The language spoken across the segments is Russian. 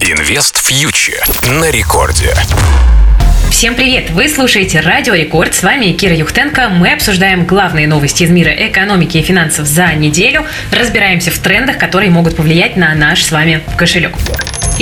Инвест фьючер на рекорде. Всем привет! Вы слушаете Радио Рекорд. С вами Кира Юхтенко. Мы обсуждаем главные новости из мира экономики и финансов за неделю. Разбираемся в трендах, которые могут повлиять на наш с вами кошелек.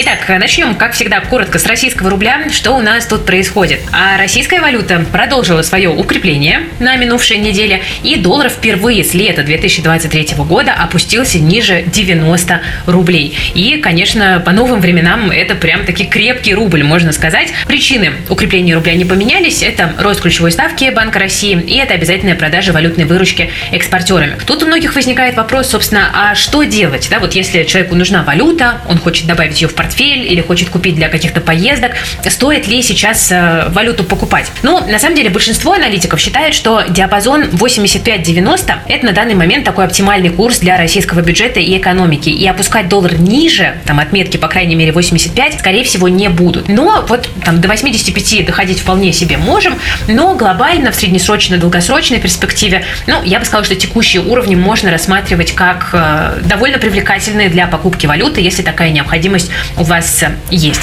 Итак, начнем, как всегда, коротко с российского рубля. Что у нас тут происходит? А российская валюта продолжила свое укрепление на минувшей неделе, и доллар впервые с лета 2023 года опустился ниже 90 рублей. И, конечно, по новым временам это прям таки крепкий рубль, можно сказать. Причины укрепления рубля не поменялись. Это рост ключевой ставки Банка России и это обязательная продажа валютной выручки экспортерами. Тут у многих возникает вопрос, собственно, а что делать? Да, вот если человеку нужна валюта, он хочет добавить ее в портфель, портфель или хочет купить для каких-то поездок, стоит ли сейчас э, валюту покупать? Ну, на самом деле, большинство аналитиков считают, что диапазон 85-90 – это на данный момент такой оптимальный курс для российского бюджета и экономики. И опускать доллар ниже, там, отметки, по крайней мере, 85, скорее всего, не будут. Но вот там до 85 доходить вполне себе можем, но глобально, в среднесрочной, долгосрочной перспективе, ну, я бы сказала, что текущие уровни можно рассматривать как э, довольно привлекательные для покупки валюты, если такая необходимость у вас есть.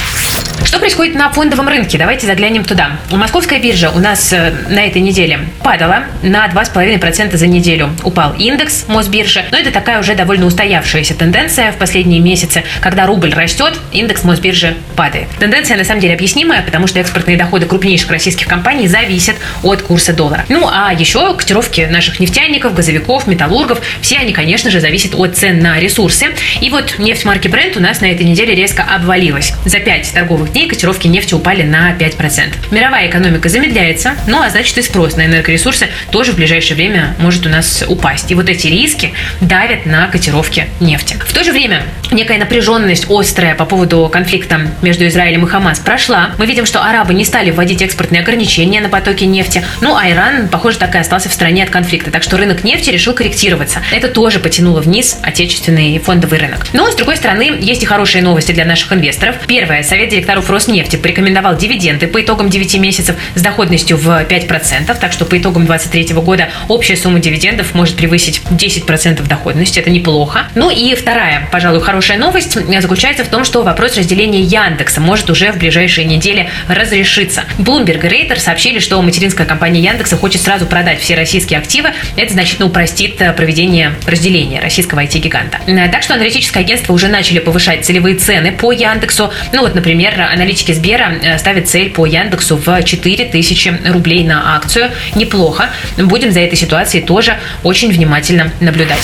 Что происходит на фондовом рынке? Давайте заглянем туда. Московская биржа у нас э, на этой неделе падала на 2,5% за неделю. Упал индекс Мосбиржи, но это такая уже довольно устоявшаяся тенденция в последние месяцы. Когда рубль растет, индекс Мосбиржи падает. Тенденция на самом деле объяснимая, потому что экспортные доходы крупнейших российских компаний зависят от курса доллара. Ну а еще котировки наших нефтяников, газовиков, металлургов, все они, конечно же, зависят от цен на ресурсы. И вот нефть марки Brent у нас на этой неделе резко обвалилась. За 5 торговых дней котировки нефти упали на 5%. Мировая экономика замедляется, ну а значит и спрос на энергоресурсы тоже в ближайшее время может у нас упасть. И вот эти риски давят на котировки нефти. В то же время некая напряженность острая по поводу конфликта между Израилем и Хамас прошла. Мы видим, что арабы не стали вводить экспортные ограничения на потоки нефти. Ну а Иран, похоже, так и остался в стороне от конфликта. Так что рынок нефти решил корректироваться. Это тоже потянуло вниз отечественный фондовый рынок. Но, с другой стороны, есть и хорошие новости для наших инвесторов. Первое. Совет директоров Роснефти порекомендовал дивиденды по итогам 9 месяцев с доходностью в 5%. Так что по итогам 2023 года общая сумма дивидендов может превысить 10% доходности. Это неплохо. Ну и вторая, пожалуй, хорошая новость заключается в том, что вопрос разделения Яндекса может уже в ближайшие недели разрешиться. Bloomberg и Рейтер сообщили, что материнская компания Яндекса хочет сразу продать все российские активы. Это значительно упростит проведение разделения российского IT-гиганта. Так что аналитическое агентство уже начали повышать целевые цены по Яндексу. Ну вот, например, аналитики Сбера э, ставят цель по Яндексу в 4000 рублей на акцию. Неплохо. Будем за этой ситуацией тоже очень внимательно наблюдать.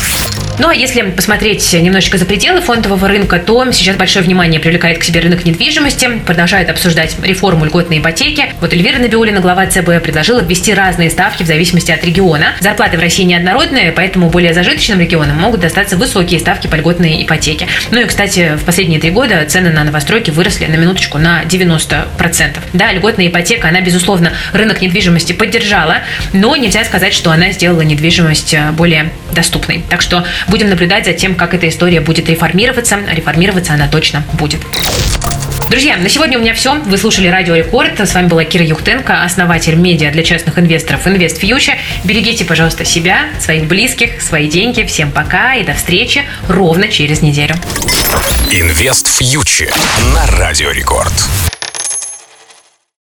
Ну а если посмотреть немножечко за пределы фондового рынка, то сейчас большое внимание привлекает к себе рынок недвижимости, продолжает обсуждать реформу льготной ипотеки. Вот Эльвира Набиулина, глава ЦБ, предложила ввести разные ставки в зависимости от региона. Зарплаты в России неоднородные, поэтому более зажиточным регионам могут достаться высокие ставки по льготной ипотеке. Ну и, кстати, в последние три года цены на новостройки выросли на минуточку на 90%. Да, льготная ипотека, она, безусловно, рынок недвижимости поддержала, но нельзя сказать, что она сделала недвижимость э, более доступной. Так что Будем наблюдать за тем, как эта история будет реформироваться. Реформироваться она точно будет. Друзья, на сегодня у меня все. Вы слушали Радио Рекорд. С вами была Кира Юхтенко, основатель медиа для частных инвесторов Invest Future. Берегите, пожалуйста, себя, своих близких, свои деньги. Всем пока и до встречи ровно через неделю. Инвест Фьючер на Радио Рекорд.